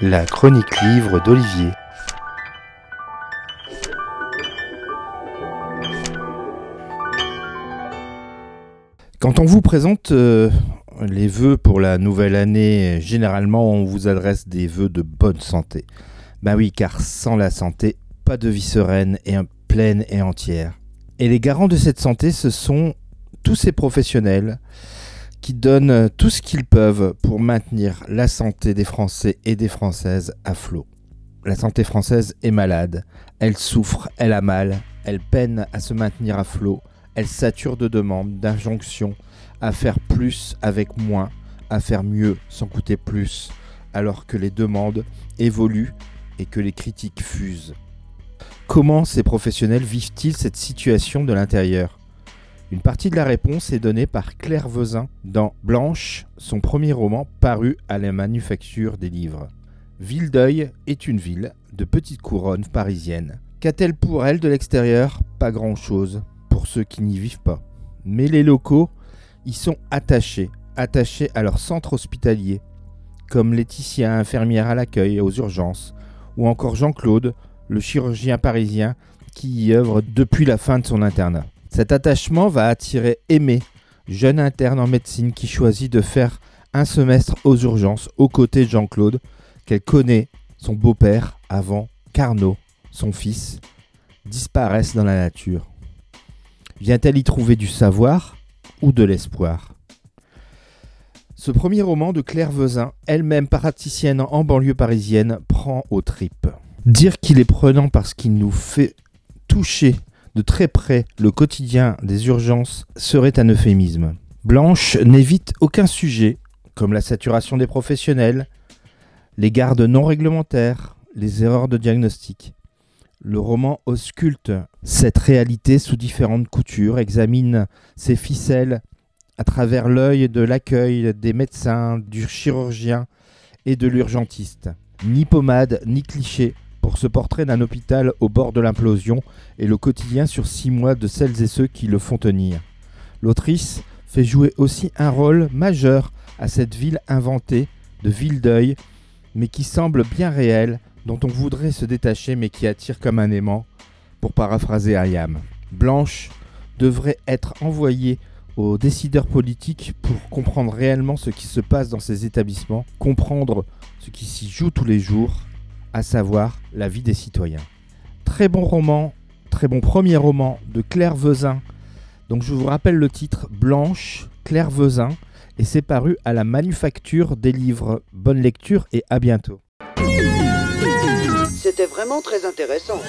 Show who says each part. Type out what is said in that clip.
Speaker 1: La chronique livre d'Olivier. Quand on vous présente euh, les vœux pour la nouvelle année, généralement on vous adresse des vœux de bonne santé. Ben oui, car sans la santé, pas de vie sereine et pleine et entière. Et les garants de cette santé, ce sont tous ces professionnels qui donnent tout ce qu'ils peuvent pour maintenir la santé des Français et des Françaises à flot. La santé française est malade, elle souffre, elle a mal, elle peine à se maintenir à flot, elle sature de demandes, d'injonctions à faire plus avec moins, à faire mieux sans coûter plus, alors que les demandes évoluent et que les critiques fusent. Comment ces professionnels vivent-ils cette situation de l'intérieur? Une partie de la réponse est donnée par Claire Vezin dans Blanche, son premier roman paru à la manufacture des livres. Vildeuil est une ville de petite couronne parisienne. Qu'a-t-elle pour elle de l'extérieur? Pas grand-chose, pour ceux qui n'y vivent pas. Mais les locaux y sont attachés, attachés à leur centre hospitalier, comme Laetitia, infirmière à l'accueil et aux urgences, ou encore Jean-Claude, le chirurgien parisien qui y œuvre depuis la fin de son internat. Cet attachement va attirer Aimé, jeune interne en médecine qui choisit de faire un semestre aux urgences aux côtés de Jean-Claude, qu'elle connaît, son beau-père, avant qu'Arnaud, son fils, disparaisse dans la nature. Vient-elle y trouver du savoir ou de l'espoir? Ce premier roman de Claire Vezin, elle-même praticienne en banlieue parisienne, prend aux tripes. Dire qu'il est prenant parce qu'il nous fait toucher de très près le quotidien des urgences serait un euphémisme. Blanche n'évite aucun sujet, comme la saturation des professionnels, les gardes non réglementaires, les erreurs de diagnostic. Le roman ausculte cette réalité sous différentes coutures, examine ses ficelles à travers l'œil de l'accueil des médecins, du chirurgien et de l'urgentiste. Ni pommade, ni cliché, pour ce portrait d'un hôpital au bord de l'implosion et le quotidien sur six mois de celles et ceux qui le font tenir. L'autrice fait jouer aussi un rôle majeur à cette ville inventée de ville d'œil, mais qui semble bien réelle, dont on voudrait se détacher mais qui attire comme un aimant, pour paraphraser Ayam. Blanche devrait être envoyée aux décideurs politiques pour comprendre réellement ce qui se passe dans ces établissements, comprendre ce qui s'y joue tous les jours à savoir la vie des citoyens. Très bon roman, très bon premier roman de Claire Vezin. Donc je vous rappelle le titre Blanche, Claire Vezin, et c'est paru à la Manufacture des livres. Bonne lecture et à bientôt.
Speaker 2: C'était vraiment très intéressant.